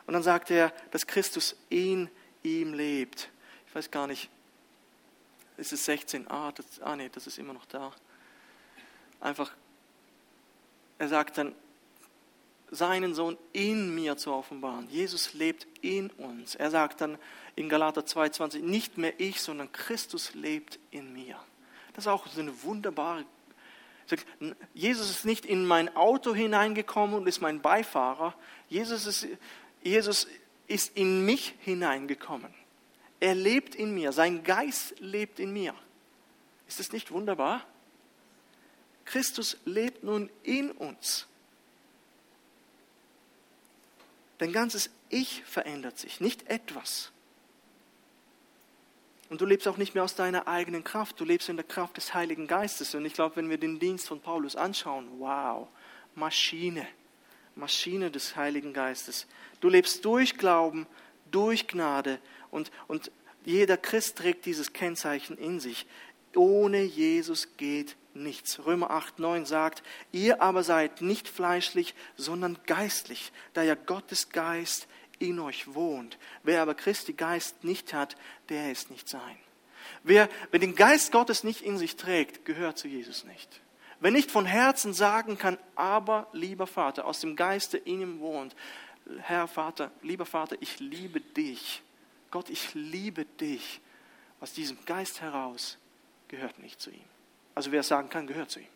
Und dann sagt er, dass Christus in ihm lebt. Ich weiß gar nicht, ist es 16? Ah, das, ah nee, das ist immer noch da. Einfach, er sagt dann, seinen Sohn in mir zu offenbaren. Jesus lebt in uns. Er sagt dann in Galater 2,20, nicht mehr ich, sondern Christus lebt in mir. Das ist auch so eine wunderbare. Jesus ist nicht in mein Auto hineingekommen und ist mein Beifahrer. Jesus ist, Jesus ist in mich hineingekommen. Er lebt in mir. Sein Geist lebt in mir. Ist das nicht wunderbar? Christus lebt nun in uns. Dein ganzes Ich verändert sich, nicht etwas. Und du lebst auch nicht mehr aus deiner eigenen Kraft, du lebst in der Kraft des Heiligen Geistes. Und ich glaube, wenn wir den Dienst von Paulus anschauen, wow, Maschine, Maschine des Heiligen Geistes. Du lebst durch Glauben, durch Gnade und, und jeder Christ trägt dieses Kennzeichen in sich. Ohne Jesus geht nichts. Römer 8, 9 sagt, ihr aber seid nicht fleischlich, sondern geistlich, da ja Gottes Geist in euch wohnt. Wer aber Christi Geist nicht hat, der ist nicht sein. Wer, wer den Geist Gottes nicht in sich trägt, gehört zu Jesus nicht. Wer nicht von Herzen sagen kann, aber lieber Vater, aus dem Geiste in ihm wohnt, Herr Vater, lieber Vater, ich liebe dich. Gott, ich liebe dich. Aus diesem Geist heraus gehört nicht zu ihm. Also wer sagen kann, gehört zu ihm.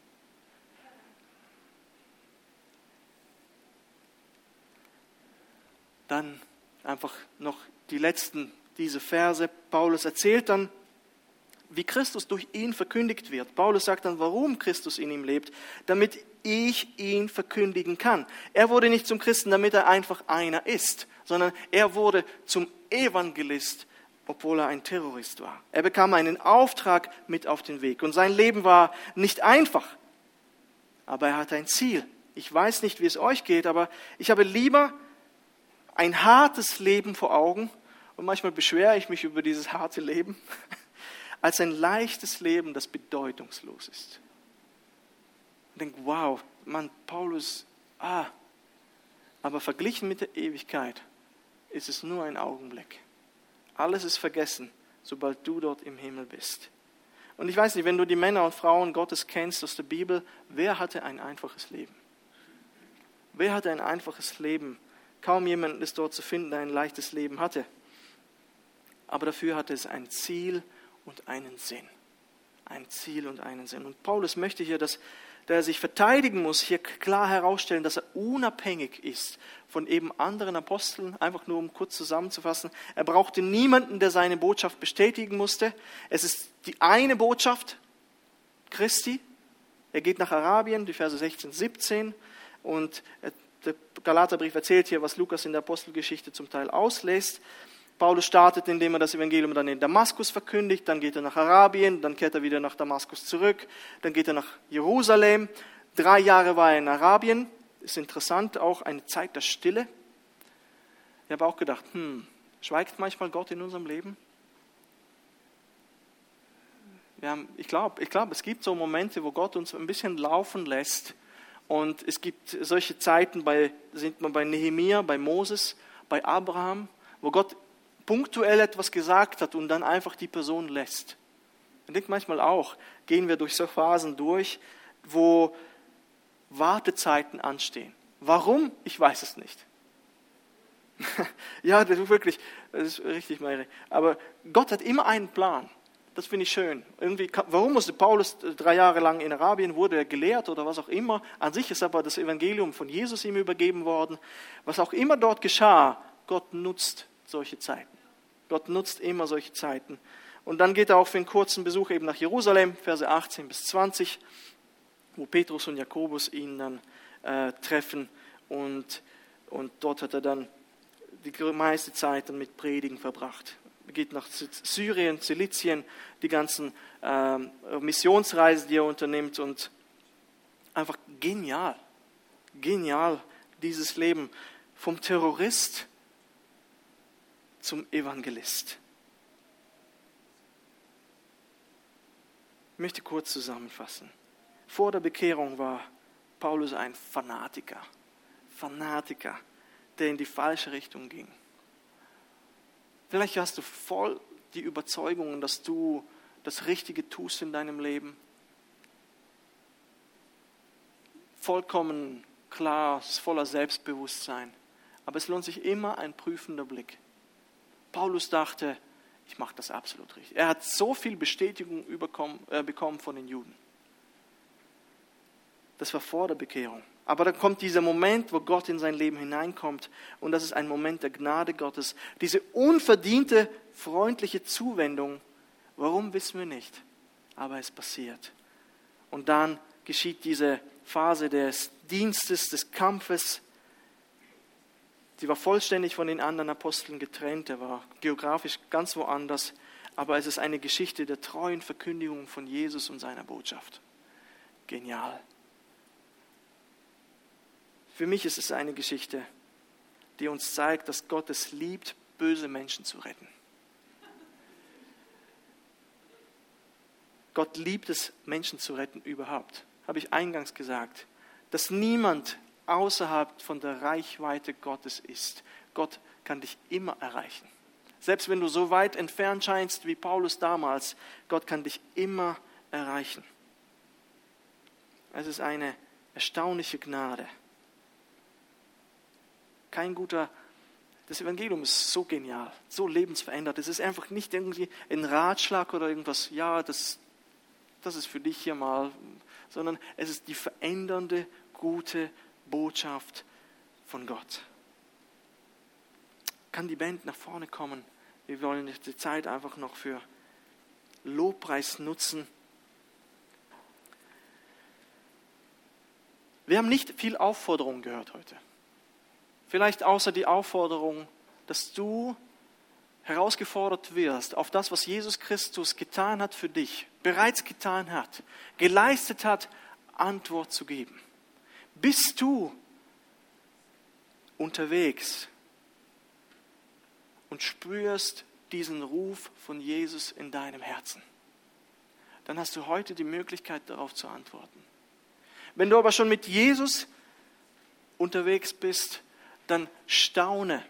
Dann einfach noch die letzten, diese Verse. Paulus erzählt dann, wie Christus durch ihn verkündigt wird. Paulus sagt dann, warum Christus in ihm lebt, damit ich ihn verkündigen kann. Er wurde nicht zum Christen, damit er einfach einer ist, sondern er wurde zum Evangelist, obwohl er ein Terrorist war. Er bekam einen Auftrag mit auf den Weg und sein Leben war nicht einfach, aber er hatte ein Ziel. Ich weiß nicht, wie es euch geht, aber ich habe lieber ein hartes Leben vor Augen und manchmal beschwere ich mich über dieses harte Leben, <laughs> als ein leichtes Leben, das bedeutungslos ist. Und denke, wow, Mann, Paulus, ah, aber verglichen mit der Ewigkeit ist es nur ein Augenblick. Alles ist vergessen, sobald du dort im Himmel bist. Und ich weiß nicht, wenn du die Männer und Frauen Gottes kennst aus der Bibel, wer hatte ein einfaches Leben? Wer hatte ein einfaches Leben? Kaum jemand ist dort zu finden, der ein leichtes Leben hatte. Aber dafür hatte es ein Ziel und einen Sinn. ein Ziel und einen Sinn. Und Paulus möchte hier, dass der sich verteidigen muss, hier klar herausstellen, dass er unabhängig ist von eben anderen Aposteln, einfach nur um kurz zusammenzufassen. Er brauchte niemanden, der seine Botschaft bestätigen musste. Es ist die eine Botschaft Christi. Er geht nach Arabien, die Verse 16, 17 und der Galaterbrief erzählt hier, was Lukas in der Apostelgeschichte zum Teil auslässt. Paulus startet, indem er das Evangelium dann in Damaskus verkündigt, dann geht er nach Arabien, dann kehrt er wieder nach Damaskus zurück, dann geht er nach Jerusalem. Drei Jahre war er in Arabien, ist interessant, auch eine Zeit der Stille. Ich habe auch gedacht, hm, schweigt manchmal Gott in unserem Leben? Haben, ich glaube, ich glaub, es gibt so Momente, wo Gott uns ein bisschen laufen lässt. Und es gibt solche Zeiten, bei, sind man bei Nehemia, bei Moses, bei Abraham, wo Gott punktuell etwas gesagt hat und dann einfach die Person lässt. Ich denke manchmal auch, gehen wir durch so Phasen durch, wo Wartezeiten anstehen. Warum? Ich weiß es nicht. <laughs> ja, das ist wirklich, das ist richtig, Mary. Aber Gott hat immer einen Plan. Das finde ich schön. Irgendwie, warum musste Paulus drei Jahre lang in Arabien, wurde er gelehrt oder was auch immer. An sich ist aber das Evangelium von Jesus ihm übergeben worden. Was auch immer dort geschah, Gott nutzt solche Zeiten. Gott nutzt immer solche Zeiten. Und dann geht er auch für einen kurzen Besuch eben nach Jerusalem, Verse 18 bis 20, wo Petrus und Jakobus ihn dann äh, treffen. Und, und dort hat er dann die meiste Zeit dann mit Predigen verbracht. Er geht nach Syrien, Silizien, die ganzen äh, Missionsreisen, die er unternimmt. Und einfach genial, genial dieses Leben vom Terrorist zum Evangelist. Ich möchte kurz zusammenfassen. Vor der Bekehrung war Paulus ein Fanatiker. Fanatiker, der in die falsche Richtung ging. Vielleicht hast du voll die Überzeugung, dass du das Richtige tust in deinem Leben. Vollkommen klar, voller Selbstbewusstsein. Aber es lohnt sich immer ein prüfender Blick. Paulus dachte, ich mache das absolut richtig. Er hat so viel Bestätigung äh, bekommen von den Juden. Das war vor der Bekehrung. Aber dann kommt dieser Moment, wo Gott in sein Leben hineinkommt. Und das ist ein Moment der Gnade Gottes. Diese unverdiente, freundliche Zuwendung. Warum wissen wir nicht? Aber es passiert. Und dann geschieht diese Phase des Dienstes, des Kampfes, Sie war vollständig von den anderen Aposteln getrennt. Er war geografisch ganz woanders. Aber es ist eine Geschichte der treuen Verkündigung von Jesus und seiner Botschaft. Genial. Für mich ist es eine Geschichte, die uns zeigt, dass Gott es liebt, böse Menschen zu retten. Gott liebt es, Menschen zu retten überhaupt. Habe ich eingangs gesagt, dass niemand außerhalb von der Reichweite Gottes ist. Gott kann dich immer erreichen. Selbst wenn du so weit entfernt scheinst wie Paulus damals, Gott kann dich immer erreichen. Es ist eine erstaunliche Gnade. Kein guter, das Evangelium ist so genial, so lebensverändert. Es ist einfach nicht irgendwie ein Ratschlag oder irgendwas, ja, das, das ist für dich hier mal, sondern es ist die verändernde, gute Botschaft von Gott. Kann die Band nach vorne kommen? Wir wollen die Zeit einfach noch für Lobpreis nutzen. Wir haben nicht viel Aufforderung gehört heute. Vielleicht außer die Aufforderung, dass du herausgefordert wirst auf das, was Jesus Christus getan hat für dich, bereits getan hat, geleistet hat, Antwort zu geben. Bist du unterwegs und spürst diesen Ruf von Jesus in deinem Herzen? Dann hast du heute die Möglichkeit darauf zu antworten. Wenn du aber schon mit Jesus unterwegs bist, dann staune,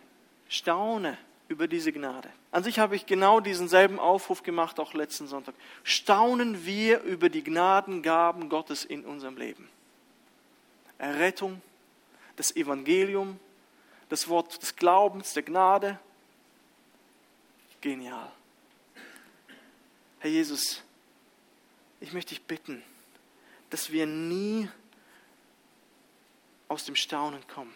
staune über diese Gnade. An sich habe ich genau diesen selben Aufruf gemacht, auch letzten Sonntag. Staunen wir über die Gnadengaben Gottes in unserem Leben. Errettung, das Evangelium, das Wort des Glaubens, der Gnade. Genial. Herr Jesus, ich möchte dich bitten, dass wir nie aus dem Staunen kommen.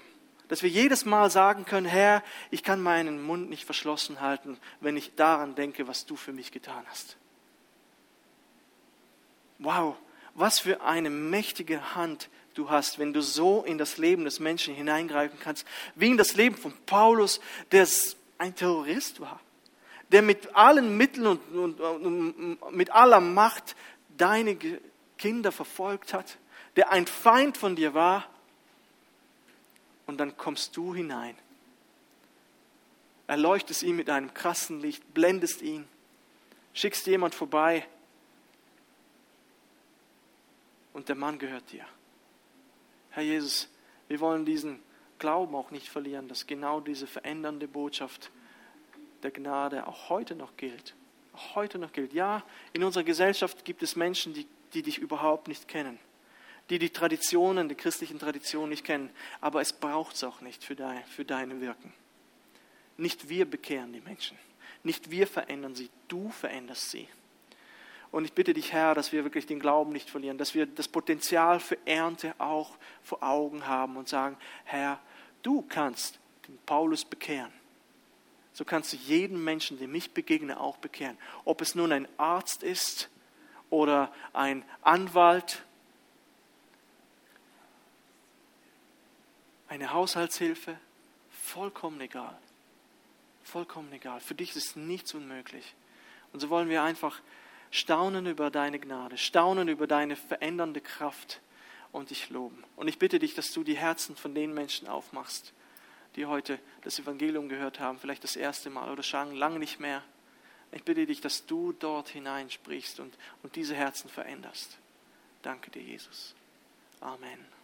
Dass wir jedes Mal sagen können, Herr, ich kann meinen Mund nicht verschlossen halten, wenn ich daran denke, was du für mich getan hast. Wow, was für eine mächtige Hand du hast, wenn du so in das Leben des Menschen hineingreifen kannst, wie in das Leben von Paulus, der ein Terrorist war, der mit allen Mitteln und, und, und mit aller Macht deine Kinder verfolgt hat, der ein Feind von dir war, und dann kommst du hinein. Erleuchtest ihn mit einem krassen Licht, blendest ihn, schickst jemand vorbei und der Mann gehört dir. Herr Jesus, wir wollen diesen Glauben auch nicht verlieren, dass genau diese verändernde Botschaft der Gnade auch heute noch gilt. Auch heute noch gilt. Ja, in unserer Gesellschaft gibt es Menschen, die, die dich überhaupt nicht kennen, die die Traditionen, die christlichen Traditionen nicht kennen, aber es braucht es auch nicht für, dein, für deine Wirken. Nicht wir bekehren die Menschen, nicht wir verändern sie, du veränderst sie. Und ich bitte dich, Herr, dass wir wirklich den Glauben nicht verlieren, dass wir das Potenzial für Ernte auch vor Augen haben und sagen, Herr, du kannst den Paulus bekehren. So kannst du jeden Menschen, dem ich begegne, auch bekehren. Ob es nun ein Arzt ist oder ein Anwalt, eine Haushaltshilfe, vollkommen egal. Vollkommen egal. Für dich ist nichts unmöglich. Und so wollen wir einfach staunen über deine Gnade, staunen über deine verändernde Kraft und dich loben. Und ich bitte dich, dass du die Herzen von den Menschen aufmachst, die heute das Evangelium gehört haben, vielleicht das erste Mal oder schon lange nicht mehr. Ich bitte dich, dass du dort hineinsprichst und, und diese Herzen veränderst. Danke dir, Jesus. Amen. Amen.